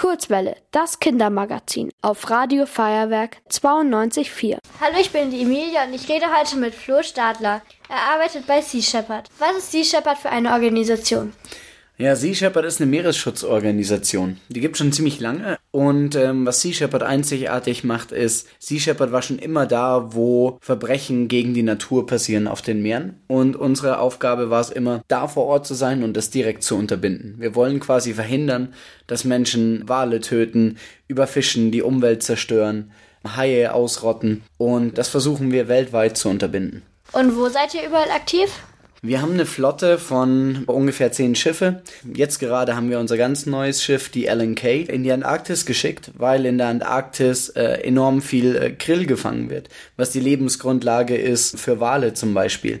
Kurzwelle, das Kindermagazin auf Radio Feuerwerk 92.4. Hallo, ich bin die Emilia und ich rede heute mit Flo Stadler. Er arbeitet bei Sea Shepherd. Was ist Sea Shepherd für eine Organisation? Ja, Sea Shepherd ist eine Meeresschutzorganisation. Die gibt schon ziemlich lange. Und ähm, was Sea Shepherd einzigartig macht, ist, Sea Shepherd war schon immer da, wo Verbrechen gegen die Natur passieren auf den Meeren. Und unsere Aufgabe war es immer, da vor Ort zu sein und das direkt zu unterbinden. Wir wollen quasi verhindern, dass Menschen Wale töten, überfischen, die Umwelt zerstören, Haie ausrotten. Und das versuchen wir weltweit zu unterbinden. Und wo seid ihr überall aktiv? Wir haben eine Flotte von ungefähr zehn Schiffe. Jetzt gerade haben wir unser ganz neues Schiff, die LNK, in die Antarktis geschickt, weil in der Antarktis äh, enorm viel äh, Krill gefangen wird, was die Lebensgrundlage ist für Wale zum Beispiel.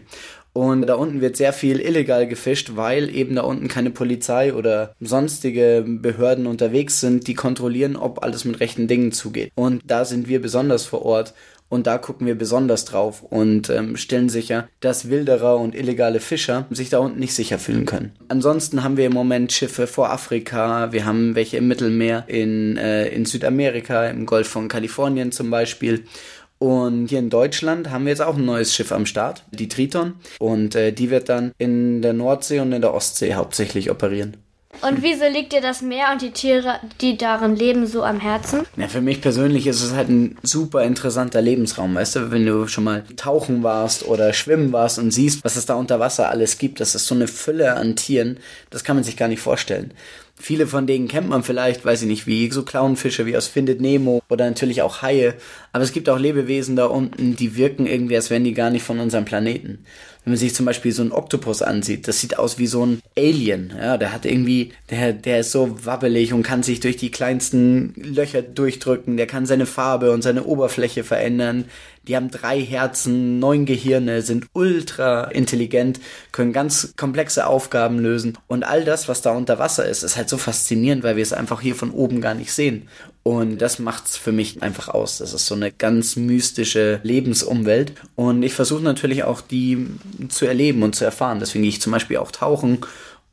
Und da unten wird sehr viel illegal gefischt, weil eben da unten keine Polizei oder sonstige Behörden unterwegs sind, die kontrollieren, ob alles mit rechten Dingen zugeht. Und da sind wir besonders vor Ort und da gucken wir besonders drauf und ähm, stellen sicher, dass Wilderer und illegale Fischer sich da unten nicht sicher fühlen können. Ansonsten haben wir im Moment Schiffe vor Afrika, wir haben welche im Mittelmeer, in, äh, in Südamerika, im Golf von Kalifornien zum Beispiel. Und hier in Deutschland haben wir jetzt auch ein neues Schiff am Start, die Triton. Und äh, die wird dann in der Nordsee und in der Ostsee hauptsächlich operieren. Und wieso liegt dir das Meer und die Tiere, die darin leben, so am Herzen? Ja, für mich persönlich ist es halt ein super interessanter Lebensraum, weißt du, wenn du schon mal tauchen warst oder schwimmen warst und siehst, was es da unter Wasser alles gibt, das ist so eine Fülle an Tieren, das kann man sich gar nicht vorstellen. Viele von denen kennt man vielleicht, weiß ich nicht, wie so Clownfische wie aus Findet Nemo oder natürlich auch Haie. Aber es gibt auch Lebewesen da unten, die wirken irgendwie, als wären die gar nicht von unserem Planeten. Wenn man sich zum Beispiel so einen Oktopus ansieht, das sieht aus wie so ein Alien. Ja, der hat irgendwie, der, der ist so wabbelig und kann sich durch die kleinsten Löcher durchdrücken. Der kann seine Farbe und seine Oberfläche verändern. Die haben drei Herzen, neun Gehirne, sind ultra intelligent, können ganz komplexe Aufgaben lösen. Und all das, was da unter Wasser ist, ist halt so faszinierend, weil wir es einfach hier von oben gar nicht sehen. Und das macht's für mich einfach aus. Das ist so eine ganz mystische Lebensumwelt. Und ich versuche natürlich auch die zu erleben und zu erfahren. Deswegen gehe ich zum Beispiel auch tauchen.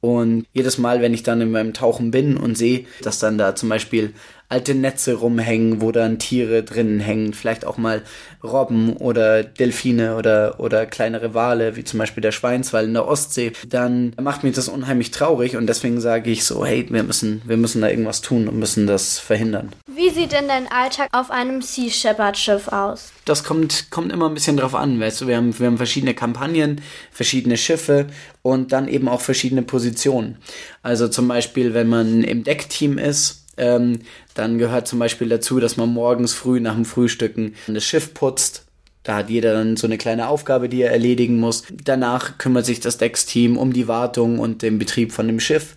Und jedes Mal, wenn ich dann in meinem Tauchen bin und sehe, dass dann da zum Beispiel alte Netze rumhängen, wo dann Tiere drinnen hängen, vielleicht auch mal Robben oder Delfine oder, oder kleinere Wale, wie zum Beispiel der Schweinswal in der Ostsee, dann macht mich das unheimlich traurig und deswegen sage ich so, hey, wir müssen, wir müssen da irgendwas tun und müssen das verhindern. Wie sieht denn dein Alltag auf einem Sea Shepherd Schiff aus? Das kommt, kommt immer ein bisschen drauf an, weißt du, wir haben, wir haben verschiedene Kampagnen, verschiedene Schiffe und dann eben auch verschiedene Positionen. Also zum Beispiel, wenn man im Deckteam ist, ähm, dann gehört zum Beispiel dazu, dass man morgens früh nach dem Frühstücken das Schiff putzt. Da hat jeder dann so eine kleine Aufgabe, die er erledigen muss. Danach kümmert sich das Decksteam um die Wartung und den Betrieb von dem Schiff.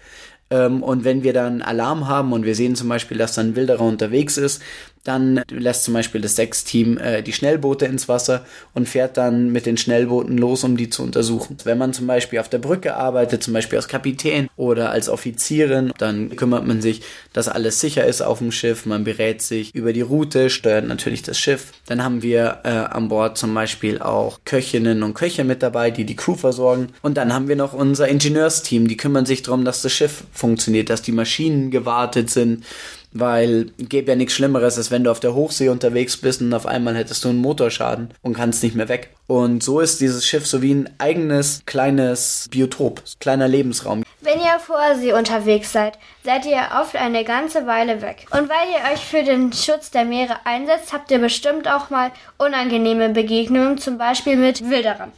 Ähm, und wenn wir dann Alarm haben und wir sehen zum Beispiel, dass dann ein Wilderer unterwegs ist, dann lässt zum Beispiel das Sechsteam äh, die Schnellboote ins Wasser und fährt dann mit den Schnellbooten los, um die zu untersuchen. Wenn man zum Beispiel auf der Brücke arbeitet, zum Beispiel als Kapitän oder als Offizierin, dann kümmert man sich, dass alles sicher ist auf dem Schiff. Man berät sich über die Route, steuert natürlich das Schiff. Dann haben wir äh, an Bord zum Beispiel auch Köchinnen und Köche mit dabei, die die Crew versorgen. Und dann haben wir noch unser Ingenieursteam, die kümmern sich darum, dass das Schiff funktioniert, dass die Maschinen gewartet sind weil gäbe ja nichts Schlimmeres, als wenn du auf der Hochsee unterwegs bist und auf einmal hättest du einen Motorschaden und kannst nicht mehr weg. Und so ist dieses Schiff so wie ein eigenes kleines Biotop, kleiner Lebensraum. Wenn ihr vor See unterwegs seid, seid ihr oft eine ganze Weile weg. Und weil ihr euch für den Schutz der Meere einsetzt, habt ihr bestimmt auch mal unangenehme Begegnungen, zum Beispiel mit Wilderern.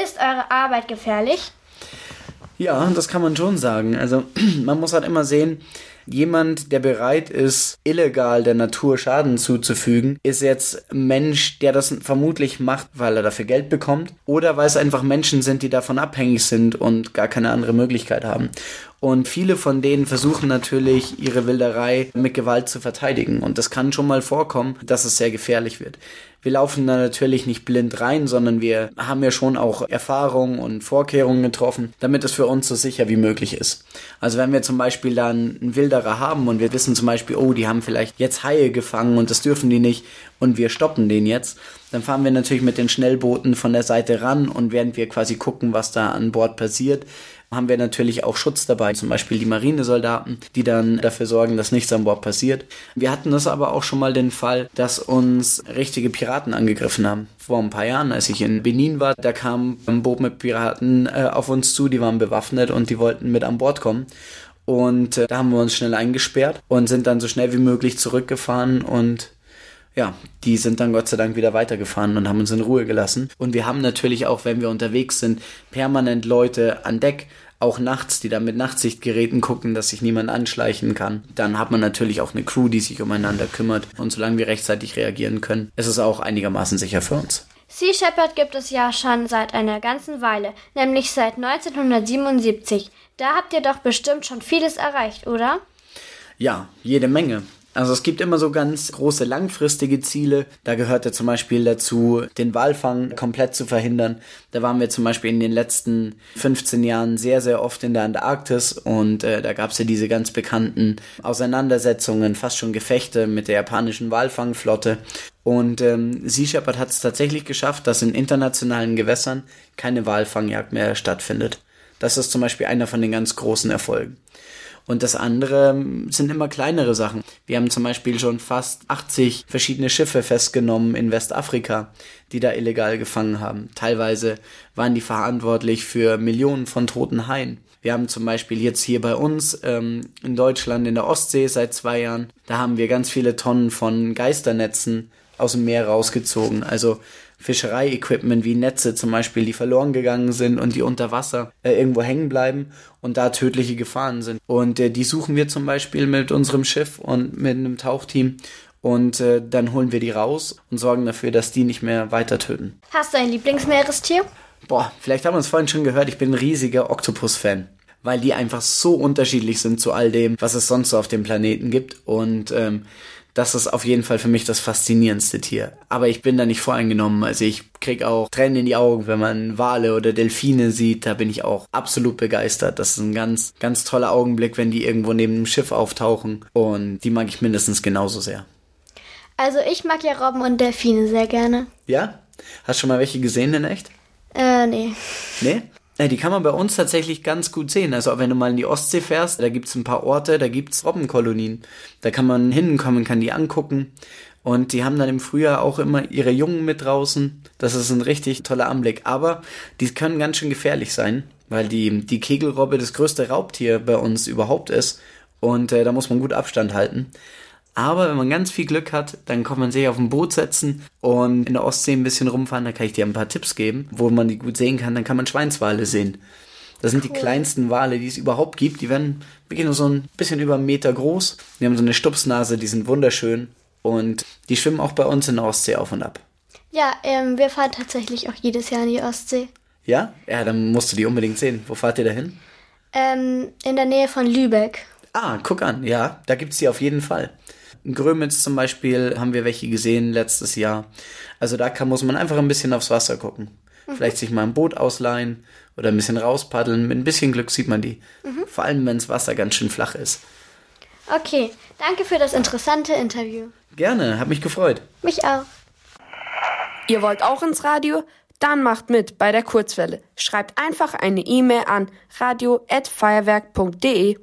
Ist eure Arbeit gefährlich? Ja, das kann man schon sagen. Also man muss halt immer sehen, Jemand, der bereit ist, illegal der Natur Schaden zuzufügen, ist jetzt Mensch, der das vermutlich macht, weil er dafür Geld bekommt oder weil es einfach Menschen sind, die davon abhängig sind und gar keine andere Möglichkeit haben. Und viele von denen versuchen natürlich, ihre Wilderei mit Gewalt zu verteidigen. Und das kann schon mal vorkommen, dass es sehr gefährlich wird. Wir laufen da natürlich nicht blind rein, sondern wir haben ja schon auch Erfahrungen und Vorkehrungen getroffen, damit es für uns so sicher wie möglich ist. Also wenn wir zum Beispiel dann einen Wilderer haben und wir wissen zum Beispiel, oh, die haben vielleicht jetzt Haie gefangen und das dürfen die nicht und wir stoppen den jetzt, dann fahren wir natürlich mit den Schnellbooten von der Seite ran und während wir quasi gucken, was da an Bord passiert, haben wir natürlich auch Schutz dabei, zum Beispiel die Marinesoldaten, die dann dafür sorgen, dass nichts an Bord passiert. Wir hatten das aber auch schon mal den Fall, dass uns richtige Piraten angegriffen haben. Vor ein paar Jahren, als ich in Benin war, da kam ein Boot mit Piraten äh, auf uns zu, die waren bewaffnet und die wollten mit an Bord kommen. Und äh, da haben wir uns schnell eingesperrt und sind dann so schnell wie möglich zurückgefahren und ja, die sind dann Gott sei Dank wieder weitergefahren und haben uns in Ruhe gelassen. Und wir haben natürlich auch, wenn wir unterwegs sind, permanent Leute an Deck, auch nachts, die dann mit Nachtsichtgeräten gucken, dass sich niemand anschleichen kann. Dann hat man natürlich auch eine Crew, die sich umeinander kümmert. Und solange wir rechtzeitig reagieren können, ist es auch einigermaßen sicher für uns. Sea Shepherd gibt es ja schon seit einer ganzen Weile, nämlich seit 1977. Da habt ihr doch bestimmt schon vieles erreicht, oder? Ja, jede Menge. Also es gibt immer so ganz große langfristige Ziele. Da gehörte zum Beispiel dazu, den Walfang komplett zu verhindern. Da waren wir zum Beispiel in den letzten 15 Jahren sehr, sehr oft in der Antarktis und äh, da gab es ja diese ganz bekannten Auseinandersetzungen, fast schon Gefechte mit der japanischen Walfangflotte. Und ähm, Sea Shepherd hat es tatsächlich geschafft, dass in internationalen Gewässern keine Walfangjagd mehr stattfindet. Das ist zum Beispiel einer von den ganz großen Erfolgen. Und das andere ähm, sind immer kleinere Sachen. Wir haben zum Beispiel schon fast 80 verschiedene Schiffe festgenommen in Westafrika, die da illegal gefangen haben. Teilweise waren die verantwortlich für Millionen von toten Haien. Wir haben zum Beispiel jetzt hier bei uns ähm, in Deutschland in der Ostsee seit zwei Jahren, da haben wir ganz viele Tonnen von Geisternetzen aus dem Meer rausgezogen. Also Fischerei-Equipment wie Netze zum Beispiel, die verloren gegangen sind und die unter Wasser äh, irgendwo hängen bleiben und da tödliche Gefahren sind. Und äh, die suchen wir zum Beispiel mit unserem Schiff und mit einem Tauchteam und äh, dann holen wir die raus und sorgen dafür, dass die nicht mehr weiter töten. Hast du ein Lieblingsmeerestier? Boah, vielleicht haben wir es vorhin schon gehört, ich bin ein riesiger Oktopus-Fan weil die einfach so unterschiedlich sind zu all dem, was es sonst so auf dem Planeten gibt. Und ähm, das ist auf jeden Fall für mich das faszinierendste Tier. Aber ich bin da nicht voreingenommen. Also ich krieg auch Tränen in die Augen, wenn man Wale oder Delfine sieht. Da bin ich auch absolut begeistert. Das ist ein ganz, ganz toller Augenblick, wenn die irgendwo neben dem Schiff auftauchen. Und die mag ich mindestens genauso sehr. Also ich mag ja Robben und Delfine sehr gerne. Ja? Hast du schon mal welche gesehen in echt? Äh, nee. Nee? Ja, die kann man bei uns tatsächlich ganz gut sehen. Also wenn du mal in die Ostsee fährst, da gibt's ein paar Orte, da gibt's Robbenkolonien. Da kann man hinkommen, kann die angucken. Und die haben dann im Frühjahr auch immer ihre Jungen mit draußen. Das ist ein richtig toller Anblick. Aber die können ganz schön gefährlich sein, weil die, die Kegelrobbe das größte Raubtier bei uns überhaupt ist. Und äh, da muss man gut Abstand halten. Aber wenn man ganz viel Glück hat, dann kann man sich auf ein Boot setzen und in der Ostsee ein bisschen rumfahren. Da kann ich dir ein paar Tipps geben, wo man die gut sehen kann. Dann kann man Schweinswale sehen. Das sind cool. die kleinsten Wale, die es überhaupt gibt. Die werden wirklich nur so ein bisschen über einen Meter groß. Die haben so eine Stupsnase, die sind wunderschön. Und die schwimmen auch bei uns in der Ostsee auf und ab. Ja, ähm, wir fahren tatsächlich auch jedes Jahr in die Ostsee. Ja? Ja, dann musst du die unbedingt sehen. Wo fahrt ihr da hin? Ähm, in der Nähe von Lübeck. Ah, guck an. Ja, da gibt's die auf jeden Fall. In Grömitz zum Beispiel haben wir welche gesehen letztes Jahr. Also da kann, muss man einfach ein bisschen aufs Wasser gucken. Mhm. Vielleicht sich mal ein Boot ausleihen oder ein bisschen rauspaddeln. Mit ein bisschen Glück sieht man die. Mhm. Vor allem, wenn das Wasser ganz schön flach ist. Okay, danke für das interessante Interview. Gerne, hat mich gefreut. Mich auch. Ihr wollt auch ins Radio? Dann macht mit bei der Kurzwelle. Schreibt einfach eine E-Mail an radio@feuerwerk.de.